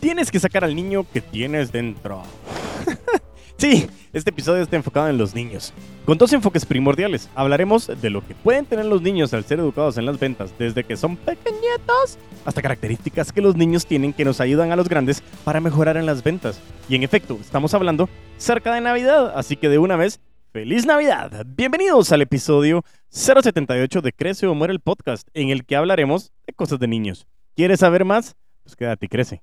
Tienes que sacar al niño que tienes dentro. sí, este episodio está enfocado en los niños. Con dos enfoques primordiales. Hablaremos de lo que pueden tener los niños al ser educados en las ventas, desde que son pequeñitos hasta características que los niños tienen que nos ayudan a los grandes para mejorar en las ventas. Y en efecto, estamos hablando cerca de Navidad, así que de una vez, ¡Feliz Navidad! Bienvenidos al episodio 078 de Crece o Muere el podcast, en el que hablaremos de cosas de niños. ¿Quieres saber más? Pues quédate y crece.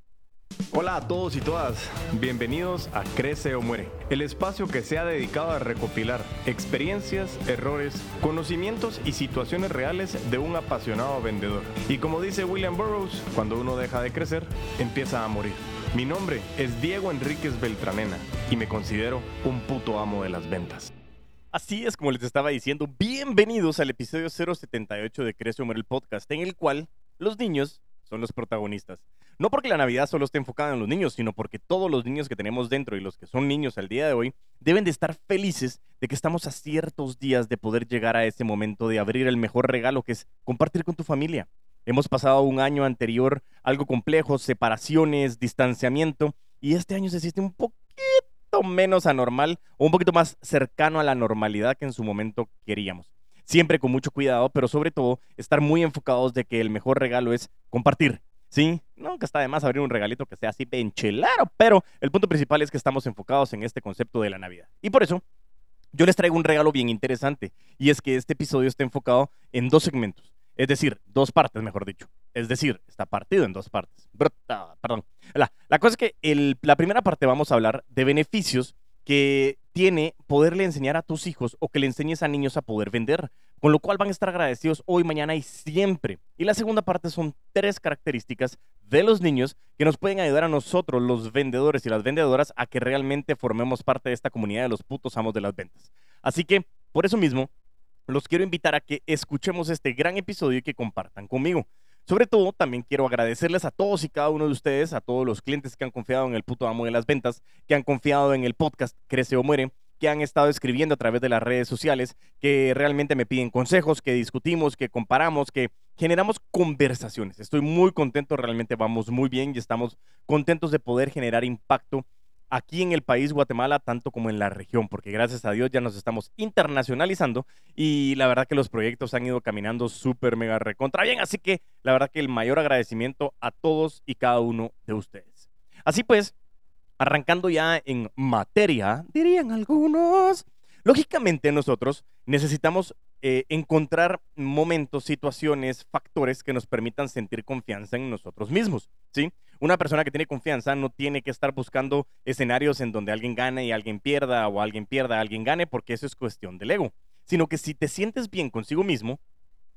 Hola a todos y todas, bienvenidos a Crece o Muere, el espacio que se ha dedicado a recopilar experiencias, errores, conocimientos y situaciones reales de un apasionado vendedor. Y como dice William Burroughs, cuando uno deja de crecer, empieza a morir. Mi nombre es Diego Enríquez Beltranena y me considero un puto amo de las ventas. Así es como les estaba diciendo, bienvenidos al episodio 078 de Crece o Muere el podcast, en el cual los niños son los protagonistas. No porque la Navidad solo esté enfocada en los niños, sino porque todos los niños que tenemos dentro y los que son niños al día de hoy deben de estar felices de que estamos a ciertos días de poder llegar a ese momento de abrir el mejor regalo que es compartir con tu familia. Hemos pasado un año anterior algo complejo, separaciones, distanciamiento, y este año se siente un poquito menos anormal o un poquito más cercano a la normalidad que en su momento queríamos. Siempre con mucho cuidado, pero sobre todo estar muy enfocados de que el mejor regalo es compartir, Sí, nunca está de más abrir un regalito que sea así benchelaro, pero el punto principal es que estamos enfocados en este concepto de la Navidad. Y por eso, yo les traigo un regalo bien interesante, y es que este episodio está enfocado en dos segmentos, es decir, dos partes, mejor dicho. Es decir, está partido en dos partes. Perdón. La, cosa es que la primera parte vamos a hablar de beneficios que tiene poderle enseñar a tus hijos o que le enseñes a niños a poder vender con lo cual van a estar agradecidos hoy, mañana y siempre. Y la segunda parte son tres características de los niños que nos pueden ayudar a nosotros, los vendedores y las vendedoras, a que realmente formemos parte de esta comunidad de los putos amos de las ventas. Así que, por eso mismo, los quiero invitar a que escuchemos este gran episodio y que compartan conmigo. Sobre todo, también quiero agradecerles a todos y cada uno de ustedes, a todos los clientes que han confiado en el puto amo de las ventas, que han confiado en el podcast Crece o Muere, que han estado escribiendo a través de las redes sociales, que realmente me piden consejos, que discutimos, que comparamos, que generamos conversaciones. Estoy muy contento, realmente vamos muy bien y estamos contentos de poder generar impacto aquí en el país Guatemala, tanto como en la región, porque gracias a Dios ya nos estamos internacionalizando y la verdad que los proyectos han ido caminando súper mega recontra bien, así que la verdad que el mayor agradecimiento a todos y cada uno de ustedes. Así pues, Arrancando ya en materia, dirían algunos. Lógicamente nosotros necesitamos eh, encontrar momentos, situaciones, factores que nos permitan sentir confianza en nosotros mismos, ¿sí? Una persona que tiene confianza no tiene que estar buscando escenarios en donde alguien gane y alguien pierda o alguien pierda, alguien gane, porque eso es cuestión del ego, sino que si te sientes bien consigo mismo,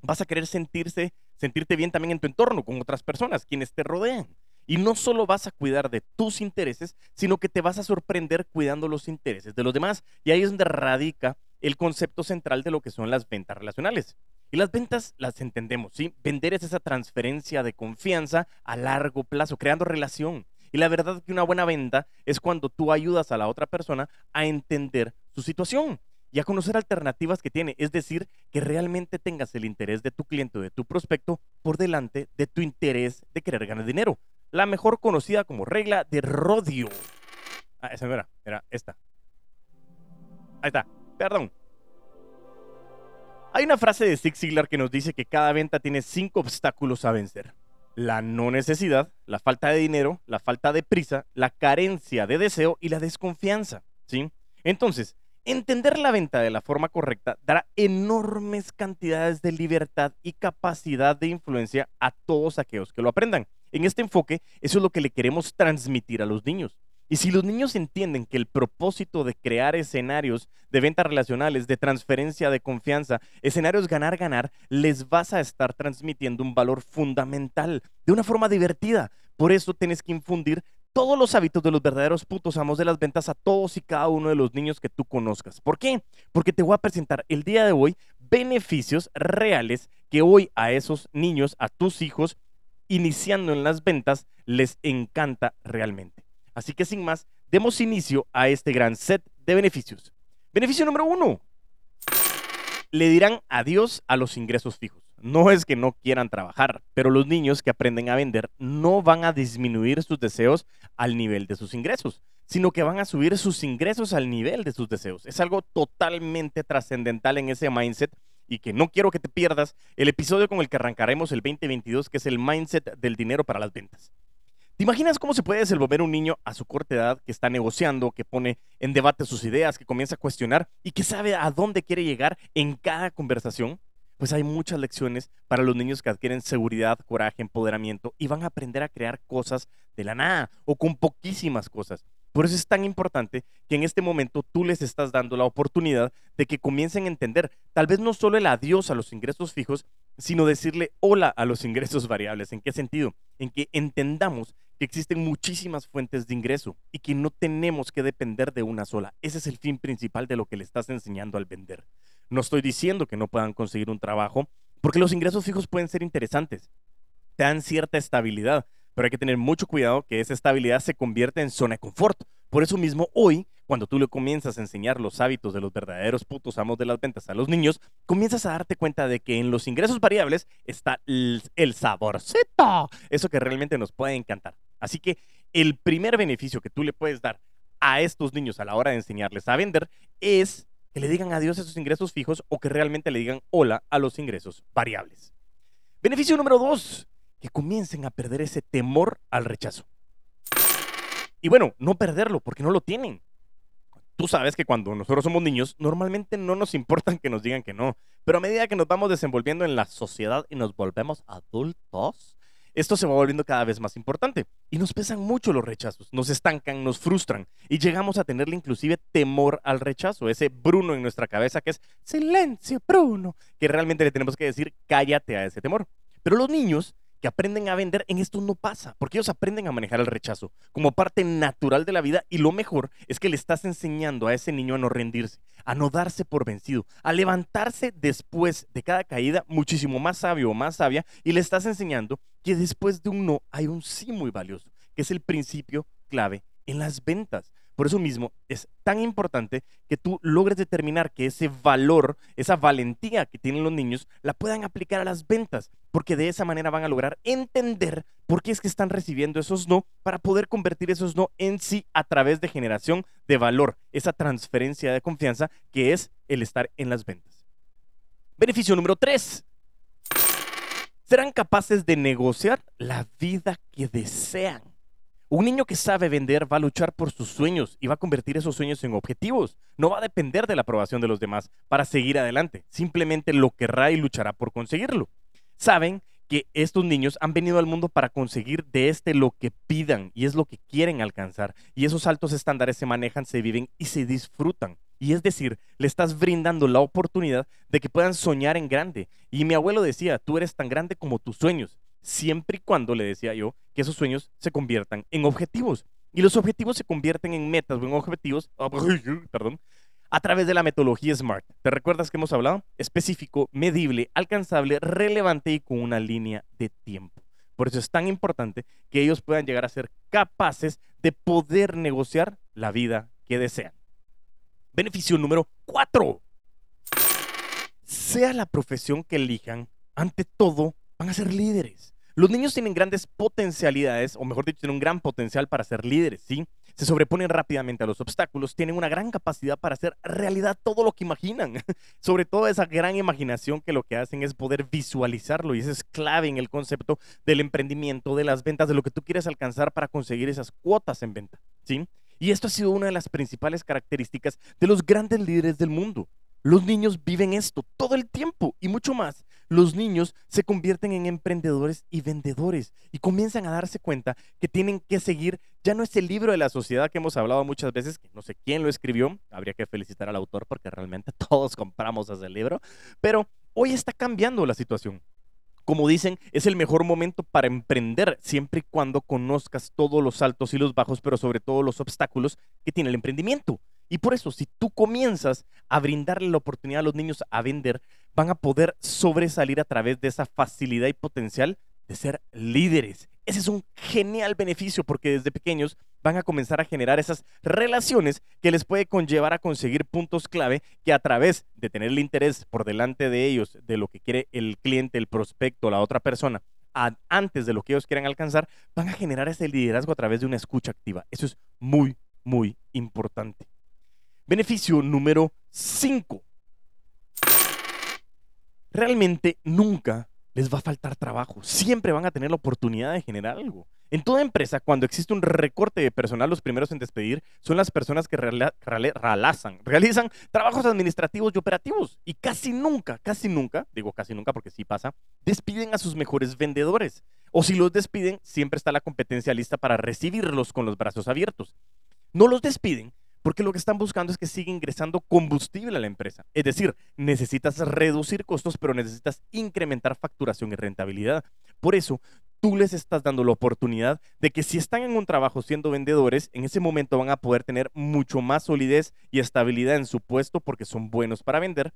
vas a querer sentirse, sentirte bien también en tu entorno, con otras personas, quienes te rodean. Y no solo vas a cuidar de tus intereses, sino que te vas a sorprender cuidando los intereses de los demás. Y ahí es donde radica el concepto central de lo que son las ventas relacionales. Y las ventas las entendemos, ¿sí? Vender es esa transferencia de confianza a largo plazo, creando relación. Y la verdad que una buena venta es cuando tú ayudas a la otra persona a entender su situación y a conocer alternativas que tiene. Es decir, que realmente tengas el interés de tu cliente o de tu prospecto por delante de tu interés de querer ganar dinero la mejor conocida como regla de Rodio. Ah, esa no era, era esta. Ahí está, perdón. Hay una frase de Zig Ziglar que nos dice que cada venta tiene cinco obstáculos a vencer. La no necesidad, la falta de dinero, la falta de prisa, la carencia de deseo y la desconfianza. ¿sí? Entonces, entender la venta de la forma correcta dará enormes cantidades de libertad y capacidad de influencia a todos aquellos que lo aprendan. En este enfoque, eso es lo que le queremos transmitir a los niños. Y si los niños entienden que el propósito de crear escenarios de ventas relacionales, de transferencia de confianza, escenarios ganar-ganar, les vas a estar transmitiendo un valor fundamental de una forma divertida. Por eso tienes que infundir todos los hábitos de los verdaderos putos amos de las ventas a todos y cada uno de los niños que tú conozcas. ¿Por qué? Porque te voy a presentar el día de hoy beneficios reales que hoy a esos niños, a tus hijos, iniciando en las ventas les encanta realmente. Así que sin más, demos inicio a este gran set de beneficios. Beneficio número uno. Le dirán adiós a los ingresos fijos. no es que no quieran trabajar, pero los niños que aprenden a vender no van a disminuir sus deseos al nivel de sus ingresos, sino que van a subir sus ingresos al nivel de sus deseos. Es algo totalmente trascendental en ese mindset y que no quiero que te pierdas el episodio con el que arrancaremos el 2022, que es el mindset del dinero para las ventas. ¿Te imaginas cómo se puede desenvolver un niño a su corta edad que está negociando, que pone en debate sus ideas, que comienza a cuestionar y que sabe a dónde quiere llegar en cada conversación? Pues hay muchas lecciones para los niños que adquieren seguridad, coraje, empoderamiento y van a aprender a crear cosas de la nada o con poquísimas cosas. Por eso es tan importante que en este momento tú les estás dando la oportunidad de que comiencen a entender tal vez no solo el adiós a los ingresos fijos, sino decirle hola a los ingresos variables. ¿En qué sentido? En que entendamos que existen muchísimas fuentes de ingreso y que no tenemos que depender de una sola. Ese es el fin principal de lo que le estás enseñando al vender. No estoy diciendo que no puedan conseguir un trabajo, porque los ingresos fijos pueden ser interesantes. Te dan cierta estabilidad, pero hay que tener mucho cuidado que esa estabilidad se convierta en zona de confort. Por eso mismo hoy, cuando tú le comienzas a enseñar los hábitos de los verdaderos putos amos de las ventas a los niños, comienzas a darte cuenta de que en los ingresos variables está el, el saborcito, eso que realmente nos puede encantar. Así que el primer beneficio que tú le puedes dar a estos niños a la hora de enseñarles a vender es que le digan adiós a esos ingresos fijos o que realmente le digan hola a los ingresos variables. Beneficio número dos, que comiencen a perder ese temor al rechazo. Y bueno, no perderlo, porque no lo tienen. Tú sabes que cuando nosotros somos niños, normalmente no nos importan que nos digan que no, pero a medida que nos vamos desenvolviendo en la sociedad y nos volvemos adultos, esto se va volviendo cada vez más importante y nos pesan mucho los rechazos, nos estancan, nos frustran y llegamos a tenerle inclusive temor al rechazo, ese Bruno en nuestra cabeza que es silencio, Bruno, que realmente le tenemos que decir cállate a ese temor. Pero los niños que aprenden a vender, en esto no pasa, porque ellos aprenden a manejar el rechazo como parte natural de la vida y lo mejor es que le estás enseñando a ese niño a no rendirse, a no darse por vencido, a levantarse después de cada caída muchísimo más sabio o más sabia y le estás enseñando que después de un no hay un sí muy valioso, que es el principio clave en las ventas. Por eso mismo es tan importante que tú logres determinar que ese valor, esa valentía que tienen los niños, la puedan aplicar a las ventas, porque de esa manera van a lograr entender por qué es que están recibiendo esos no para poder convertir esos no en sí a través de generación de valor, esa transferencia de confianza que es el estar en las ventas. Beneficio número tres. Serán capaces de negociar la vida que desean. Un niño que sabe vender va a luchar por sus sueños y va a convertir esos sueños en objetivos. No va a depender de la aprobación de los demás para seguir adelante. Simplemente lo querrá y luchará por conseguirlo. Saben que estos niños han venido al mundo para conseguir de este lo que pidan y es lo que quieren alcanzar. Y esos altos estándares se manejan, se viven y se disfrutan. Y es decir, le estás brindando la oportunidad de que puedan soñar en grande. Y mi abuelo decía, tú eres tan grande como tus sueños siempre y cuando, le decía yo, que esos sueños se conviertan en objetivos. Y los objetivos se convierten en metas o en objetivos, perdón, a través de la metodología SMART. ¿Te recuerdas que hemos hablado? Específico, medible, alcanzable, relevante y con una línea de tiempo. Por eso es tan importante que ellos puedan llegar a ser capaces de poder negociar la vida que desean. Beneficio número cuatro. Sea la profesión que elijan, ante todo, van a ser líderes. Los niños tienen grandes potencialidades, o mejor dicho, tienen un gran potencial para ser líderes, ¿sí? Se sobreponen rápidamente a los obstáculos, tienen una gran capacidad para hacer realidad todo lo que imaginan. Sobre todo esa gran imaginación que lo que hacen es poder visualizarlo y eso es clave en el concepto del emprendimiento, de las ventas, de lo que tú quieres alcanzar para conseguir esas cuotas en venta, ¿sí? Y esto ha sido una de las principales características de los grandes líderes del mundo. Los niños viven esto todo el tiempo y mucho más los niños se convierten en emprendedores y vendedores y comienzan a darse cuenta que tienen que seguir, ya no es el libro de la sociedad que hemos hablado muchas veces, que no sé quién lo escribió, habría que felicitar al autor porque realmente todos compramos ese libro, pero hoy está cambiando la situación. Como dicen, es el mejor momento para emprender siempre y cuando conozcas todos los altos y los bajos, pero sobre todo los obstáculos que tiene el emprendimiento. Y por eso, si tú comienzas a brindarle la oportunidad a los niños a vender, van a poder sobresalir a través de esa facilidad y potencial de ser líderes. Ese es un genial beneficio porque desde pequeños van a comenzar a generar esas relaciones que les puede conllevar a conseguir puntos clave que a través de tener el interés por delante de ellos, de lo que quiere el cliente, el prospecto, la otra persona, antes de lo que ellos quieran alcanzar, van a generar ese liderazgo a través de una escucha activa. Eso es muy, muy importante. Beneficio número 5. Realmente nunca les va a faltar trabajo. Siempre van a tener la oportunidad de generar algo. En toda empresa, cuando existe un recorte de personal, los primeros en despedir son las personas que realizan, realizan trabajos administrativos y operativos. Y casi nunca, casi nunca, digo casi nunca porque sí pasa, despiden a sus mejores vendedores. O si los despiden, siempre está la competencia lista para recibirlos con los brazos abiertos. No los despiden porque lo que están buscando es que siga ingresando combustible a la empresa. Es decir, necesitas reducir costos, pero necesitas incrementar facturación y rentabilidad. Por eso, tú les estás dando la oportunidad de que si están en un trabajo siendo vendedores, en ese momento van a poder tener mucho más solidez y estabilidad en su puesto porque son buenos para vender.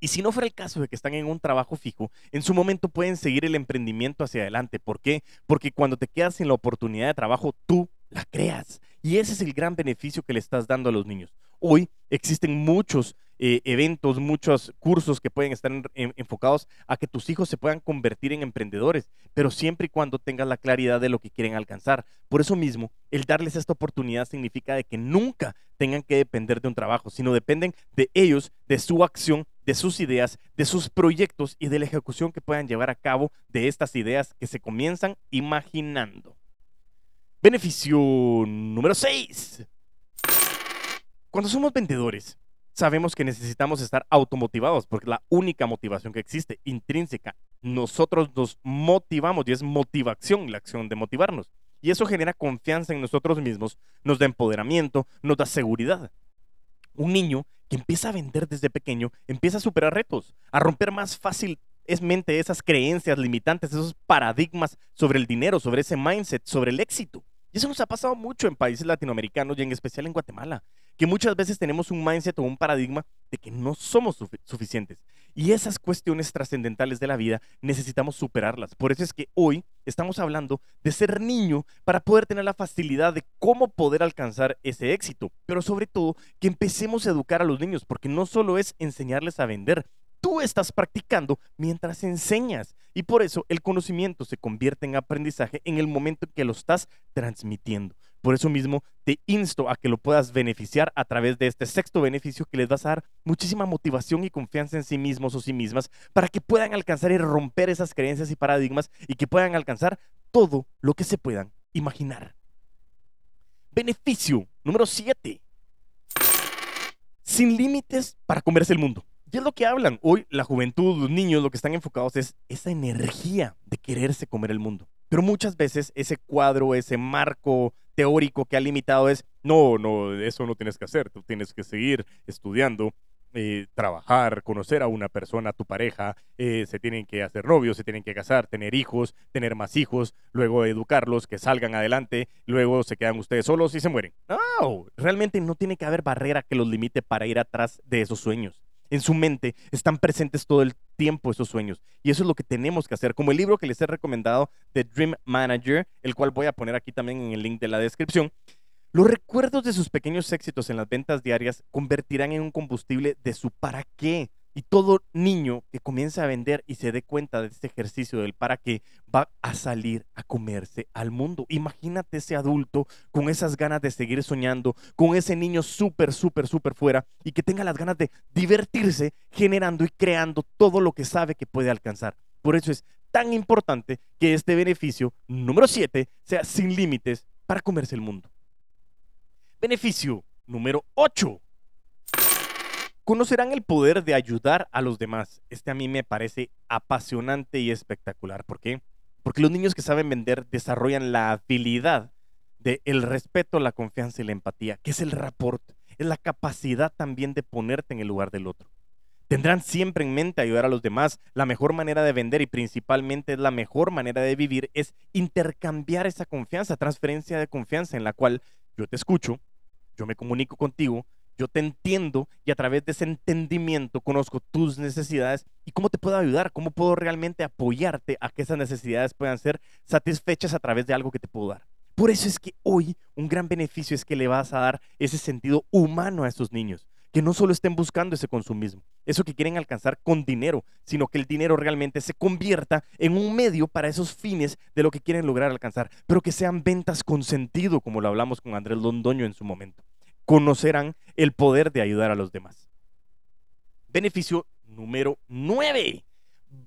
Y si no fuera el caso de que están en un trabajo fijo, en su momento pueden seguir el emprendimiento hacia adelante. ¿Por qué? Porque cuando te quedas sin la oportunidad de trabajo, tú la creas. Y ese es el gran beneficio que le estás dando a los niños. Hoy existen muchos eh, eventos, muchos cursos que pueden estar enfocados a que tus hijos se puedan convertir en emprendedores, pero siempre y cuando tengas la claridad de lo que quieren alcanzar. Por eso mismo, el darles esta oportunidad significa de que nunca tengan que depender de un trabajo, sino dependen de ellos, de su acción, de sus ideas, de sus proyectos y de la ejecución que puedan llevar a cabo de estas ideas que se comienzan imaginando. Beneficio número 6. Cuando somos vendedores, sabemos que necesitamos estar automotivados, porque la única motivación que existe, intrínseca, nosotros nos motivamos y es motivación la acción de motivarnos. Y eso genera confianza en nosotros mismos, nos da empoderamiento, nos da seguridad. Un niño que empieza a vender desde pequeño empieza a superar retos, a romper más fácilmente esas creencias limitantes, esos paradigmas sobre el dinero, sobre ese mindset, sobre el éxito. Y eso nos ha pasado mucho en países latinoamericanos y en especial en Guatemala, que muchas veces tenemos un mindset o un paradigma de que no somos suficientes. Y esas cuestiones trascendentales de la vida necesitamos superarlas. Por eso es que hoy estamos hablando de ser niño para poder tener la facilidad de cómo poder alcanzar ese éxito. Pero sobre todo que empecemos a educar a los niños, porque no solo es enseñarles a vender, tú estás practicando mientras enseñas. Y por eso el conocimiento se convierte en aprendizaje en el momento en que lo estás transmitiendo. Por eso mismo te insto a que lo puedas beneficiar a través de este sexto beneficio que les vas a dar muchísima motivación y confianza en sí mismos o sí mismas para que puedan alcanzar y romper esas creencias y paradigmas y que puedan alcanzar todo lo que se puedan imaginar. Beneficio número 7. Sin límites para comerse el mundo. Y es lo que hablan. Hoy la juventud, los niños, lo que están enfocados es esa energía de quererse comer el mundo. Pero muchas veces ese cuadro, ese marco teórico que ha limitado es, no, no, eso no tienes que hacer, tú tienes que seguir estudiando, eh, trabajar, conocer a una persona, a tu pareja, eh, se tienen que hacer novios, se tienen que casar, tener hijos, tener más hijos, luego educarlos, que salgan adelante, luego se quedan ustedes solos y se mueren. No, realmente no tiene que haber barrera que los limite para ir atrás de esos sueños en su mente están presentes todo el tiempo esos sueños. Y eso es lo que tenemos que hacer. Como el libro que les he recomendado, The Dream Manager, el cual voy a poner aquí también en el link de la descripción. Los recuerdos de sus pequeños éxitos en las ventas diarias convertirán en un combustible de su para qué. Y todo niño que comience a vender y se dé cuenta de este ejercicio del para qué va a salir a comerse al mundo. Imagínate ese adulto con esas ganas de seguir soñando, con ese niño súper, súper, súper fuera y que tenga las ganas de divertirse generando y creando todo lo que sabe que puede alcanzar. Por eso es tan importante que este beneficio número 7 sea sin límites para comerse el mundo. Beneficio número 8 conocerán el poder de ayudar a los demás. Este a mí me parece apasionante y espectacular. ¿Por qué? Porque los niños que saben vender desarrollan la habilidad de respeto, la confianza y la empatía, que es el rapport, es la capacidad también de ponerte en el lugar del otro. Tendrán siempre en mente ayudar a los demás. La mejor manera de vender y principalmente la mejor manera de vivir es intercambiar esa confianza, transferencia de confianza en la cual yo te escucho, yo me comunico contigo yo te entiendo y a través de ese entendimiento conozco tus necesidades y cómo te puedo ayudar, cómo puedo realmente apoyarte a que esas necesidades puedan ser satisfechas a través de algo que te puedo dar. Por eso es que hoy un gran beneficio es que le vas a dar ese sentido humano a estos niños, que no solo estén buscando ese consumismo, eso que quieren alcanzar con dinero, sino que el dinero realmente se convierta en un medio para esos fines de lo que quieren lograr alcanzar, pero que sean ventas con sentido, como lo hablamos con Andrés Londoño en su momento conocerán el poder de ayudar a los demás. Beneficio número 9.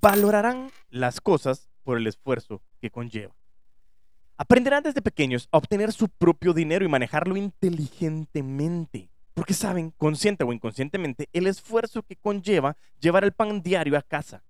Valorarán las cosas por el esfuerzo que conlleva. Aprenderán desde pequeños a obtener su propio dinero y manejarlo inteligentemente, porque saben, consciente o inconscientemente, el esfuerzo que conlleva llevar el pan diario a casa.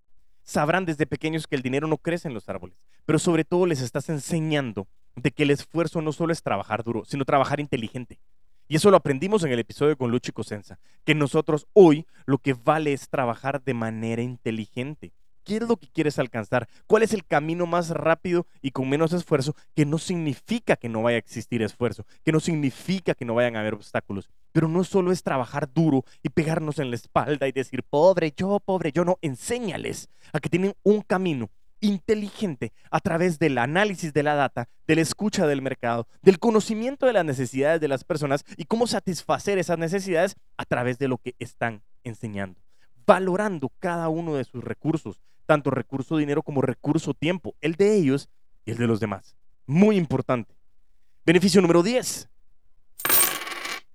Sabrán desde pequeños que el dinero no crece en los árboles, pero sobre todo les estás enseñando de que el esfuerzo no solo es trabajar duro, sino trabajar inteligente, y eso lo aprendimos en el episodio con Luchi Cosenza, que nosotros hoy lo que vale es trabajar de manera inteligente. ¿Qué es lo que quieres alcanzar? ¿Cuál es el camino más rápido y con menos esfuerzo? Que no significa que no vaya a existir esfuerzo, que no significa que no vayan a haber obstáculos. Pero no solo es trabajar duro y pegarnos en la espalda y decir, pobre yo, pobre yo, no, enséñales a que tienen un camino inteligente a través del análisis de la data, de la escucha del mercado, del conocimiento de las necesidades de las personas y cómo satisfacer esas necesidades a través de lo que están enseñando, valorando cada uno de sus recursos, tanto recurso dinero como recurso tiempo, el de ellos y el de los demás. Muy importante. Beneficio número 10.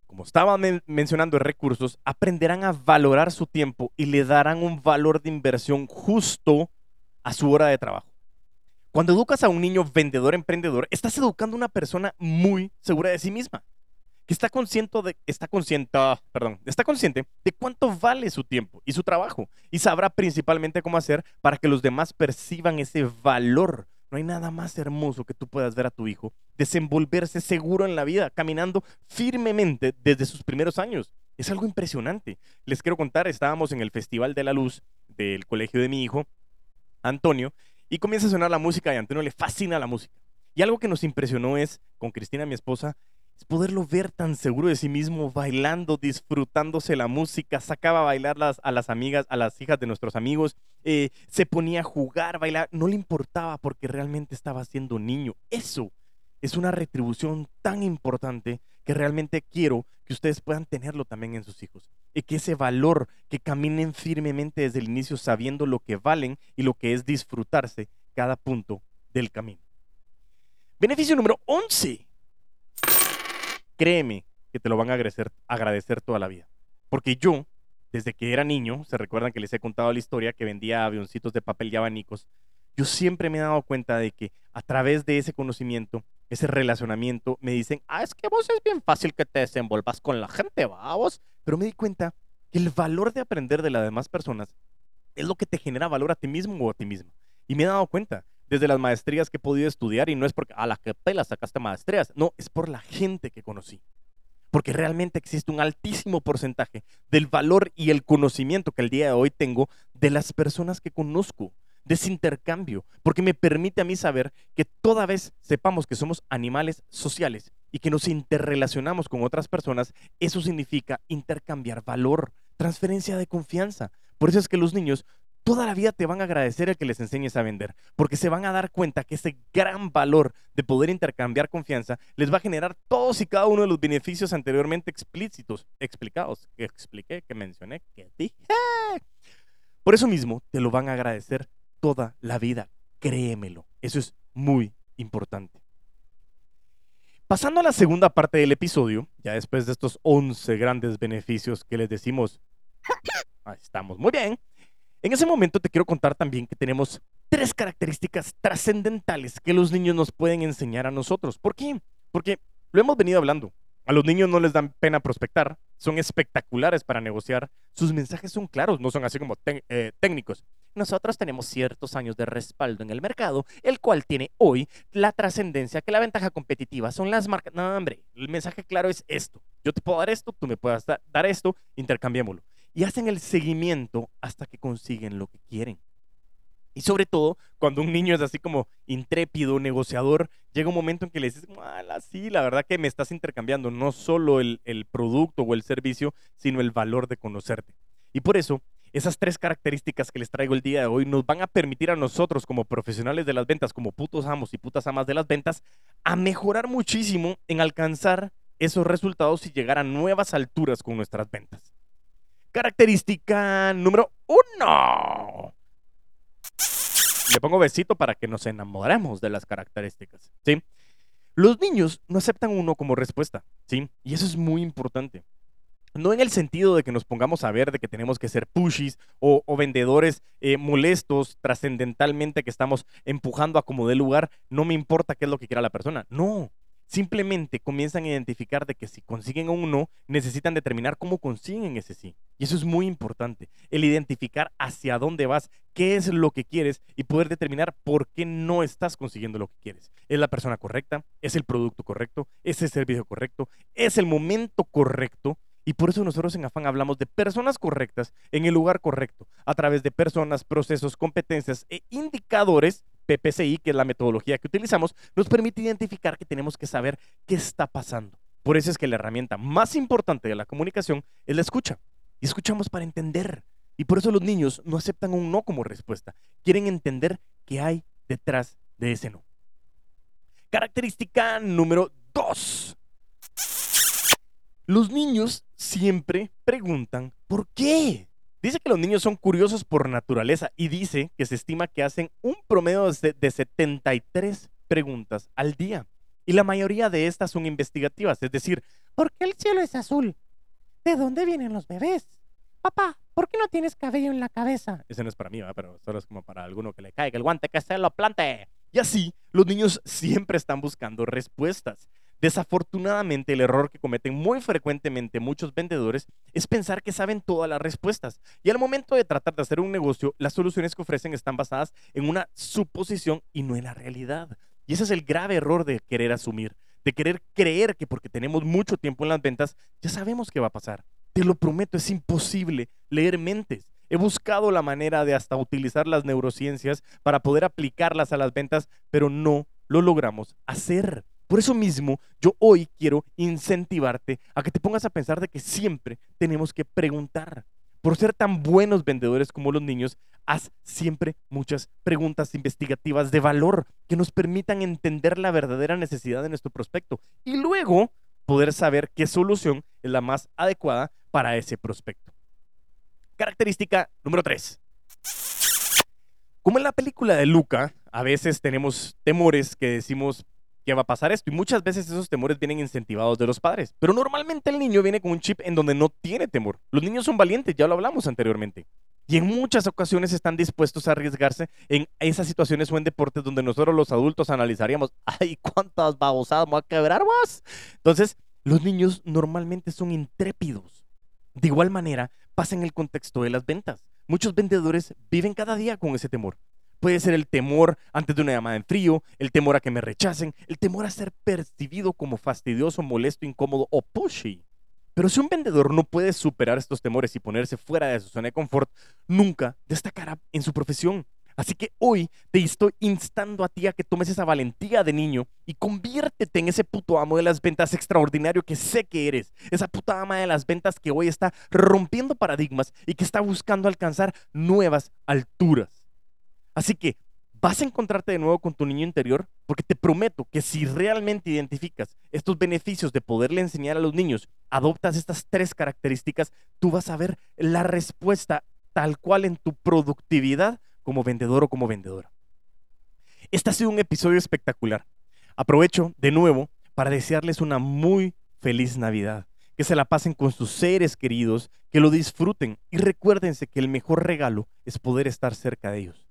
Como estaba mencionando recursos, aprenderán a valorar su tiempo y le darán un valor de inversión justo a su hora de trabajo. Cuando educas a un niño vendedor emprendedor, estás educando a una persona muy segura de sí misma, que está consciente de está consciente, ah, perdón, está consciente de cuánto vale su tiempo y su trabajo y sabrá principalmente cómo hacer para que los demás perciban ese valor. No hay nada más hermoso que tú puedas ver a tu hijo desenvolverse seguro en la vida, caminando firmemente desde sus primeros años. Es algo impresionante. Les quiero contar, estábamos en el Festival de la Luz del colegio de mi hijo Antonio, y comienza a sonar la música y a Antonio le fascina la música. Y algo que nos impresionó es, con Cristina, mi esposa, es poderlo ver tan seguro de sí mismo, bailando, disfrutándose la música, sacaba a bailar a las amigas, a las hijas de nuestros amigos, eh, se ponía a jugar, bailar, no le importaba porque realmente estaba siendo niño. Eso es una retribución tan importante que realmente quiero que ustedes puedan tenerlo también en sus hijos. Y que ese valor, que caminen firmemente desde el inicio sabiendo lo que valen y lo que es disfrutarse cada punto del camino. Beneficio número 11. Créeme que te lo van a agradecer, toda la vida. Porque yo, desde que era niño, se recuerdan que les he contado la historia que vendía avioncitos de papel y abanicos, yo siempre me he dado cuenta de que a través de ese conocimiento, ese relacionamiento, me dicen, ah, es que vos es bien fácil que te desenvolvas con la gente, vamos. Pero me di cuenta que el valor de aprender de las demás personas es lo que te genera valor a ti mismo o a ti misma. Y me he dado cuenta desde las maestrías que he podido estudiar y no es porque a la que pela sacaste maestrías, no, es por la gente que conocí. Porque realmente existe un altísimo porcentaje del valor y el conocimiento que el día de hoy tengo de las personas que conozco de ese intercambio, porque me permite a mí saber que toda vez sepamos que somos animales sociales y que nos interrelacionamos con otras personas, eso significa intercambiar valor, transferencia de confianza. Por eso es que los niños toda la vida te van a agradecer el que les enseñes a vender, porque se van a dar cuenta que ese gran valor de poder intercambiar confianza les va a generar todos y cada uno de los beneficios anteriormente explícitos, explicados, que expliqué, que mencioné, que dije. Por eso mismo te lo van a agradecer toda la vida. Créemelo. Eso es muy importante. Pasando a la segunda parte del episodio, ya después de estos 11 grandes beneficios que les decimos, ahí estamos muy bien. En ese momento te quiero contar también que tenemos tres características trascendentales que los niños nos pueden enseñar a nosotros. ¿Por qué? Porque lo hemos venido hablando. A los niños no les dan pena prospectar, son espectaculares para negociar, sus mensajes son claros, no son así como eh, técnicos. Nosotros tenemos ciertos años de respaldo en el mercado, el cual tiene hoy la trascendencia que la ventaja competitiva son las marcas. No, hombre, el mensaje claro es esto. Yo te puedo dar esto, tú me puedes dar esto, intercambiémoslo. Y hacen el seguimiento hasta que consiguen lo que quieren. Y sobre todo, cuando un niño es así como intrépido, negociador, llega un momento en que le dices, mala, sí, la verdad que me estás intercambiando no solo el, el producto o el servicio, sino el valor de conocerte. Y por eso, esas tres características que les traigo el día de hoy nos van a permitir a nosotros como profesionales de las ventas, como putos amos y putas amas de las ventas, a mejorar muchísimo en alcanzar esos resultados y llegar a nuevas alturas con nuestras ventas. Característica número uno. Le pongo besito para que nos enamoremos de las características, ¿sí? Los niños no aceptan uno como respuesta, ¿sí? Y eso es muy importante. No en el sentido de que nos pongamos a ver de que tenemos que ser pushies o, vendedores eh, molestos trascendentalmente que estamos empujando a como de lugar, no me importa qué es lo que quiera la persona. No, simplemente comienzan a identificar de que si consiguen un no, necesitan determinar cómo consiguen ese sí. Y eso es muy importante, el identificar hacia dónde vas, qué es lo que quieres y poder determinar por qué no estás consiguiendo lo que quieres. ¿Es la persona correcta? ¿Es el producto correcto? ¿Es el servicio correcto? ¿Es el momento correcto? Y por eso nosotros en Afán hablamos de personas correctas en el lugar correcto, a través de personas, procesos, competencias e indicadores, PPCI, que es la metodología que utilizamos, nos permite identificar que tenemos que saber qué está pasando. Por eso es que la herramienta más importante de la comunicación es la escucha. Y escuchamos para entender. Y por eso los niños no aceptan un no como respuesta. Quieren entender qué hay detrás de ese no. Característica número dos. Los niños siempre preguntan ¿por qué? Dice que los niños son curiosos por naturaleza y dice que se estima que hacen un promedio de 73 preguntas al día. Y la mayoría de estas son investigativas, es decir, ¿por qué el cielo es azul? ¿De dónde vienen los bebés? Papá, ¿por qué no tienes cabello en la cabeza? Ese no es para mí, pero solo es como para alguno que le caiga el guante que se lo plante. Y así, los niños siempre están buscando respuestas. Desafortunadamente, el error que cometen muy frecuentemente muchos vendedores es pensar que saben todas las respuestas. Y al momento de tratar de hacer un negocio, las soluciones que ofrecen están basadas en una suposición y no en la realidad. Y ese es el grave error de querer asumir, de querer creer que porque tenemos mucho tiempo en las ventas, ya sabemos qué va a pasar. Te lo prometo, es imposible leer mentes. He buscado la manera de hasta utilizar las neurociencias para poder aplicarlas a las ventas, pero no lo logramos hacer. Por eso mismo, yo hoy quiero incentivarte a que te pongas a pensar de que siempre tenemos que preguntar. Por ser tan buenos vendedores como los niños, haz siempre muchas preguntas investigativas de valor que nos permitan entender la verdadera necesidad de nuestro prospecto y luego poder saber qué solución es la más adecuada para ese prospecto. Característica número 3. Como en la película de Luca, a veces tenemos temores que decimos, que va a pasar esto. Y muchas veces esos temores vienen incentivados de los padres. Pero normalmente el niño viene con un chip en donde no tiene temor. Los niños son valientes, ya lo hablamos anteriormente. Y en muchas ocasiones están dispuestos a arriesgarse en esas situaciones o en deportes donde nosotros los adultos analizaríamos, ay, cuántas babosadas me voy a quebrar más. Entonces, los niños normalmente son intrépidos. De igual manera, pasa en el contexto de las ventas. Muchos vendedores viven cada día con ese temor. Puede ser el temor antes de una llamada en frío, el temor a que me rechacen, el temor a ser percibido como fastidioso, molesto, incómodo o pushy. Pero si un vendedor no puede superar estos temores y ponerse fuera de su zona de confort, nunca destacará en su profesión. Así que hoy te estoy instando a ti a que tomes esa valentía de niño y conviértete en ese puto amo de las ventas extraordinario que sé que eres. Esa puta ama de las ventas que hoy está rompiendo paradigmas y que está buscando alcanzar nuevas alturas. Así que vas a encontrarte de nuevo con tu niño interior, porque te prometo que si realmente identificas estos beneficios de poderle enseñar a los niños, adoptas estas tres características, tú vas a ver la respuesta tal cual en tu productividad como vendedor o como vendedora. Este ha sido un episodio espectacular. Aprovecho de nuevo para desearles una muy feliz Navidad. Que se la pasen con sus seres queridos, que lo disfruten y recuérdense que el mejor regalo es poder estar cerca de ellos.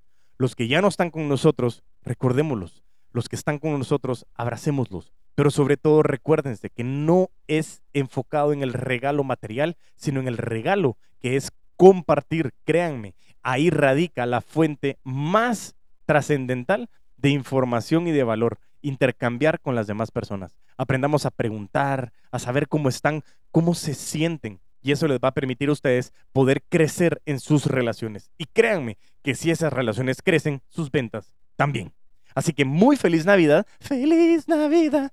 Los que ya no están con nosotros, recordémoslos. Los que están con nosotros, abracémoslos. Pero sobre todo recuérdense que no es enfocado en el regalo material, sino en el regalo que es compartir. Créanme, ahí radica la fuente más trascendental de información y de valor, intercambiar con las demás personas. Aprendamos a preguntar, a saber cómo están, cómo se sienten, y eso les va a permitir a ustedes poder crecer en sus relaciones. Y créanme que si esas relaciones crecen, sus ventas también. Así que muy feliz Navidad. Feliz Navidad.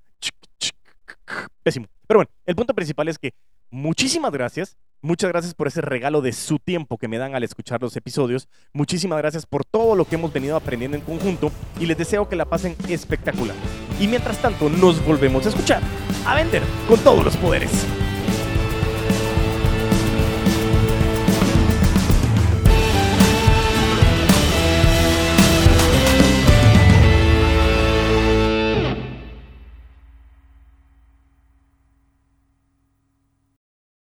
Pésimo. Pero bueno, el punto principal es que muchísimas gracias. Muchas gracias por ese regalo de su tiempo que me dan al escuchar los episodios. Muchísimas gracias por todo lo que hemos venido aprendiendo en conjunto y les deseo que la pasen espectacular. Y mientras tanto, nos volvemos a escuchar, a vender con todos los poderes.